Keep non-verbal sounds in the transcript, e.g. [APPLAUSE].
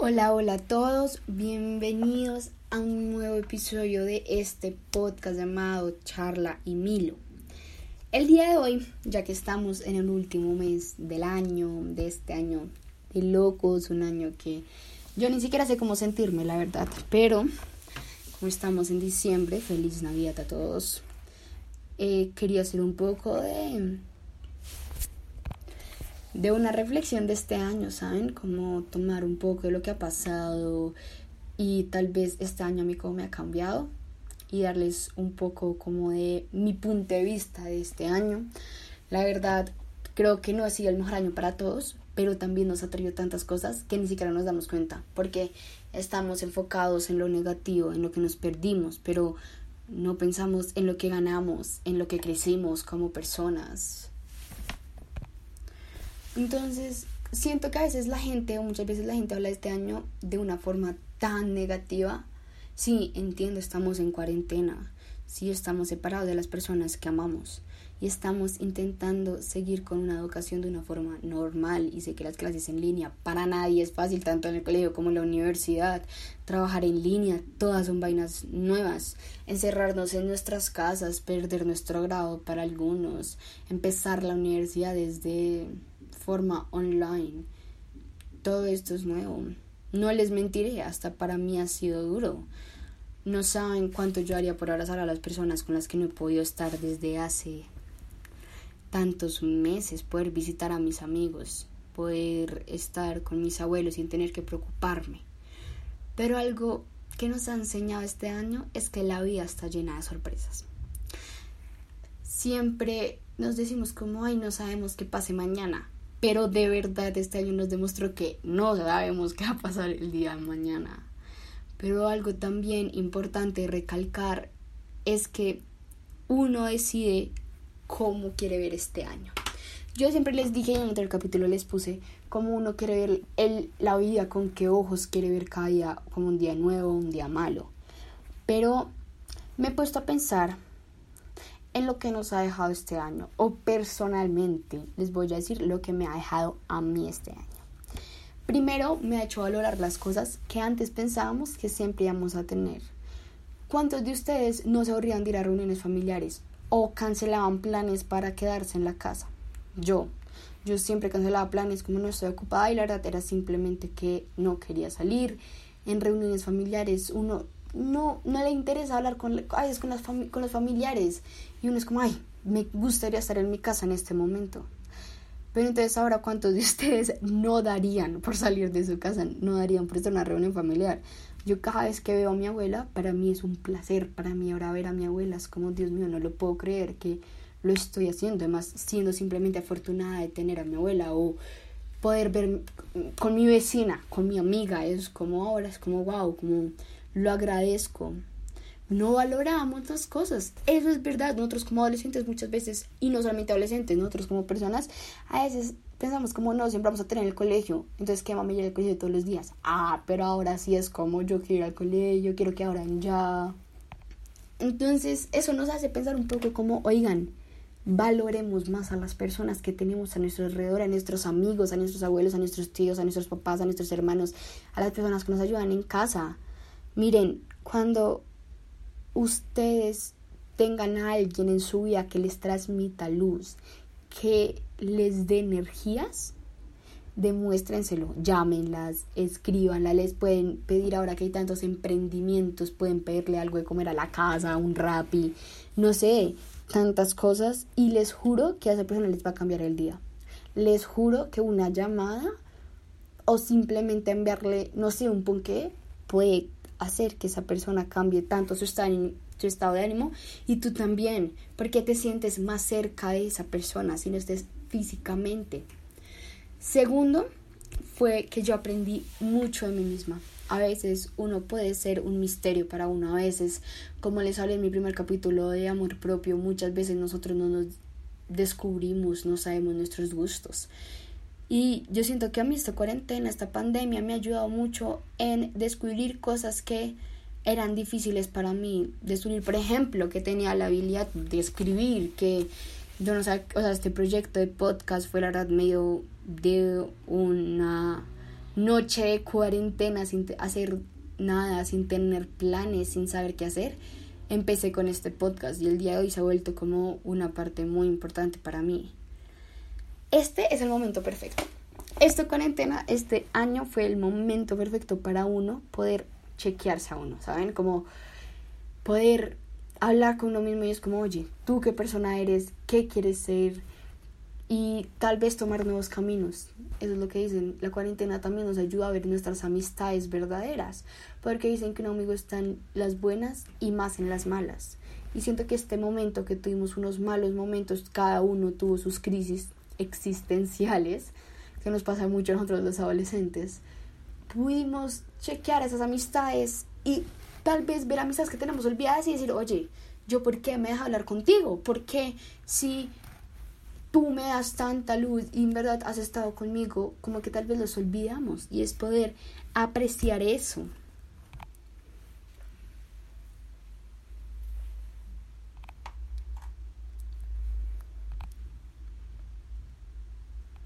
Hola, hola a todos, bienvenidos a un nuevo episodio de este podcast llamado Charla y Milo. El día de hoy, ya que estamos en el último mes del año, de este año de locos, un año que yo ni siquiera sé cómo sentirme, la verdad, pero como estamos en diciembre, feliz Navidad a todos. Eh, quería hacer un poco de de una reflexión de este año, ¿saben? Como tomar un poco de lo que ha pasado y tal vez este año a mí cómo me ha cambiado y darles un poco como de mi punto de vista de este año. La verdad, creo que no ha sido el mejor año para todos, pero también nos ha traído tantas cosas que ni siquiera nos damos cuenta, porque estamos enfocados en lo negativo, en lo que nos perdimos, pero no pensamos en lo que ganamos, en lo que crecimos como personas, entonces, siento que a veces la gente, o muchas veces la gente habla de este año de una forma tan negativa. Sí, entiendo, estamos en cuarentena, sí, estamos separados de las personas que amamos. Y estamos intentando seguir con una educación de una forma normal y sé que las clases en línea para nadie es fácil, tanto en el colegio como en la universidad, trabajar en línea, todas son vainas nuevas, encerrarnos en nuestras casas, perder nuestro grado para algunos, empezar la universidad desde forma online. Todo esto es nuevo. No les mentiré, hasta para mí ha sido duro. No saben cuánto yo haría por abrazar a las personas con las que no he podido estar desde hace tantos meses, poder visitar a mis amigos, poder estar con mis abuelos sin tener que preocuparme. Pero algo que nos ha enseñado este año es que la vida está llena de sorpresas. Siempre nos decimos como, ay, no sabemos qué pase mañana, pero de verdad este año nos demostró que no sabemos qué va a pasar el día de mañana. Pero algo también importante recalcar es que uno decide cómo quiere ver este año. Yo siempre les dije en otro capítulo les puse cómo uno quiere ver el, la vida, con qué ojos quiere ver cada día, como un día nuevo, un día malo. Pero me he puesto a pensar en lo que nos ha dejado este año o personalmente les voy a decir lo que me ha dejado a mí este año. Primero me ha hecho valorar las cosas que antes pensábamos que siempre íbamos a tener. ¿Cuántos de ustedes no se aburrían de ir a reuniones familiares o cancelaban planes para quedarse en la casa? Yo. Yo siempre cancelaba planes como no estoy ocupada y la verdad era simplemente que no quería salir. En reuniones familiares uno no, no le interesa hablar con, ay, con, las con los familiares. Y uno es como, ay, me gustaría estar en mi casa en este momento. Pero entonces ahora, ¿cuántos de [LAUGHS] ustedes no darían por salir de su casa? No darían por estar en una reunión familiar. Yo cada vez que veo a mi abuela, para mí es un placer, para mí ahora ver a mi abuela es como, Dios mío, no lo puedo creer que lo estoy haciendo, además siendo simplemente afortunada de tener a mi abuela o poder ver con mi vecina, con mi amiga, es como ahora, es como wow, como lo agradezco. No valoramos las cosas. Eso es verdad. Nosotros como adolescentes muchas veces, y no solamente adolescentes, nosotros como personas, a veces pensamos como no, siempre vamos a tener el colegio. Entonces, ¿qué mami ir al colegio todos los días? Ah, pero ahora sí es como yo quiero ir al colegio, quiero que ahora ya. Entonces, eso nos hace pensar un poco como, oigan, valoremos más a las personas que tenemos a nuestro alrededor, a nuestros amigos, a nuestros abuelos, a nuestros tíos, a nuestros papás, a nuestros hermanos, a las personas que nos ayudan en casa. Miren, cuando ustedes tengan a alguien en su vida que les transmita luz, que les dé energías, demuéstrenselo, llámenlas, escríbanla, les pueden pedir ahora que hay tantos emprendimientos, pueden pedirle algo de comer a la casa, un rapi, no sé, tantas cosas y les juro que a esa persona les va a cambiar el día. Les juro que una llamada o simplemente enviarle, no sé, un ponqué puede hacer que esa persona cambie tanto su estado, su estado de ánimo y tú también, porque te sientes más cerca de esa persona si no estés físicamente. Segundo, fue que yo aprendí mucho de mí misma. A veces uno puede ser un misterio para uno, a veces, como les hablé en mi primer capítulo de amor propio, muchas veces nosotros no nos descubrimos, no sabemos nuestros gustos. Y yo siento que a mí esta cuarentena, esta pandemia me ha ayudado mucho en descubrir cosas que eran difíciles para mí. Descubrir, por ejemplo, que tenía la habilidad de escribir, que yo no sé, o sea, este proyecto de podcast fue la verdad medio de una noche de cuarentena sin hacer nada, sin tener planes, sin saber qué hacer, empecé con este podcast y el día de hoy se ha vuelto como una parte muy importante para mí. Este es el momento perfecto. Esta cuarentena, este año fue el momento perfecto para uno poder chequearse a uno, ¿saben? Como poder hablar con uno mismo y es como, oye, tú qué persona eres, qué quieres ser y tal vez tomar nuevos caminos. Eso es lo que dicen. La cuarentena también nos ayuda a ver nuestras amistades verdaderas, porque dicen que un amigo está en las buenas y más en las malas. Y siento que este momento que tuvimos unos malos momentos, cada uno tuvo sus crisis existenciales, que nos pasa mucho a nosotros los adolescentes, pudimos chequear esas amistades y tal vez ver amistades que tenemos olvidadas y decir, oye, yo por qué me dejo hablar contigo, por qué si tú me das tanta luz y en verdad has estado conmigo, como que tal vez los olvidamos y es poder apreciar eso.